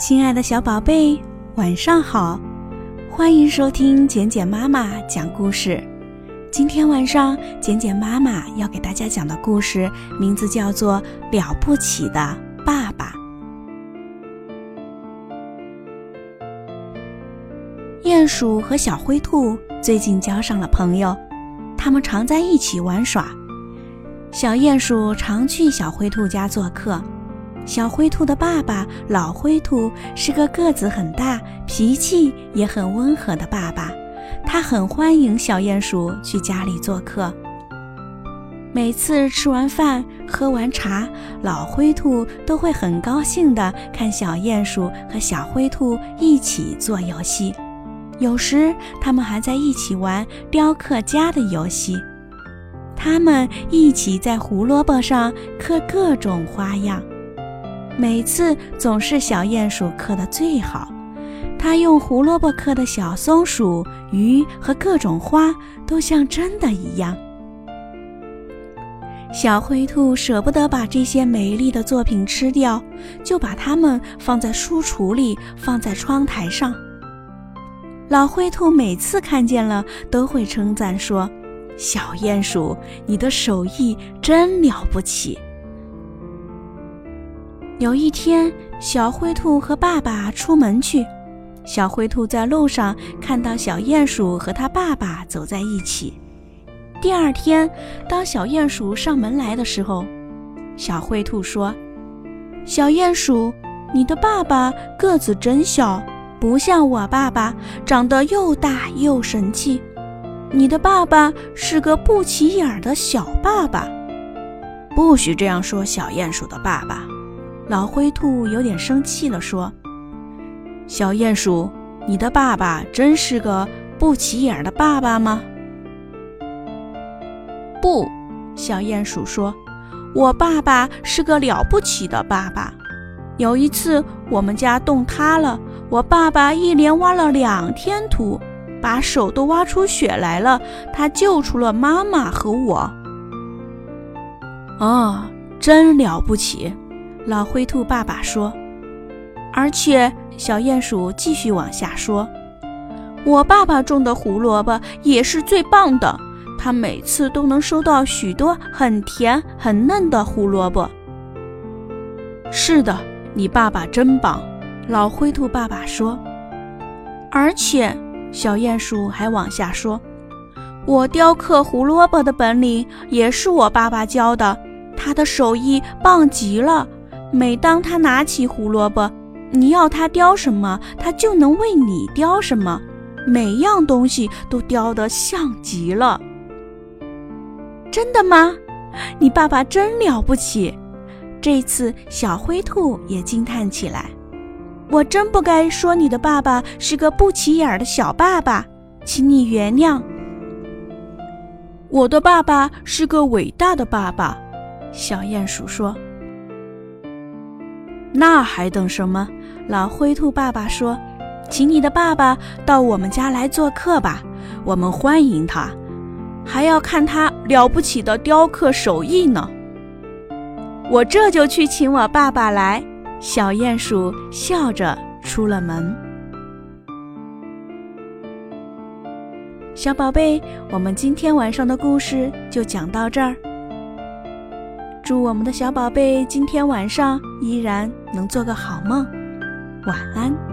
亲爱的小宝贝，晚上好！欢迎收听简简妈妈讲故事。今天晚上，简简妈妈要给大家讲的故事名字叫做《了不起的爸爸》。鼹鼠和小灰兔最近交上了朋友，他们常在一起玩耍。小鼹鼠常去小灰兔家做客。小灰兔的爸爸老灰兔是个个子很大、脾气也很温和的爸爸，他很欢迎小鼹鼠去家里做客。每次吃完饭、喝完茶，老灰兔都会很高兴地看小鼹鼠和小灰兔一起做游戏，有时他们还在一起玩雕刻家的游戏。他们一起在胡萝卜上刻各种花样。每次总是小鼹鼠刻的最好，它用胡萝卜刻的小松鼠、鱼和各种花都像真的一样。小灰兔舍不得把这些美丽的作品吃掉，就把它们放在书橱里，放在窗台上。老灰兔每次看见了，都会称赞说：“小鼹鼠，你的手艺真了不起。”有一天，小灰兔和爸爸出门去。小灰兔在路上看到小鼹鼠和他爸爸走在一起。第二天，当小鼹鼠上门来的时候，小灰兔说：“小鼹鼠，你的爸爸个子真小，不像我爸爸长得又大又神气。你的爸爸是个不起眼的小爸爸。”不许这样说，小鼹鼠的爸爸。老灰兔有点生气了，说：“小鼹鼠，你的爸爸真是个不起眼的爸爸吗？”“不。”小鼹鼠说，“我爸爸是个了不起的爸爸。有一次，我们家洞塌了，我爸爸一连挖了两天土，把手都挖出血来了，他救出了妈妈和我。”“哦，真了不起。”老灰兔爸爸说：“而且，小鼹鼠继续往下说，我爸爸种的胡萝卜也是最棒的，他每次都能收到许多很甜很嫩的胡萝卜。”是的，你爸爸真棒。老灰兔爸爸说：“而且，小鼹鼠还往下说，我雕刻胡萝卜的本领也是我爸爸教的，他的手艺棒极了。”每当他拿起胡萝卜，你要他雕什么，他就能为你雕什么，每样东西都雕得像极了。真的吗？你爸爸真了不起！这次小灰兔也惊叹起来。我真不该说你的爸爸是个不起眼的小爸爸，请你原谅。我的爸爸是个伟大的爸爸，小鼹鼠说。那还等什么？老灰兔爸爸说：“请你的爸爸到我们家来做客吧，我们欢迎他，还要看他了不起的雕刻手艺呢。”我这就去请我爸爸来。小鼹鼠笑着出了门。小宝贝，我们今天晚上的故事就讲到这儿。祝我们的小宝贝今天晚上依然能做个好梦，晚安。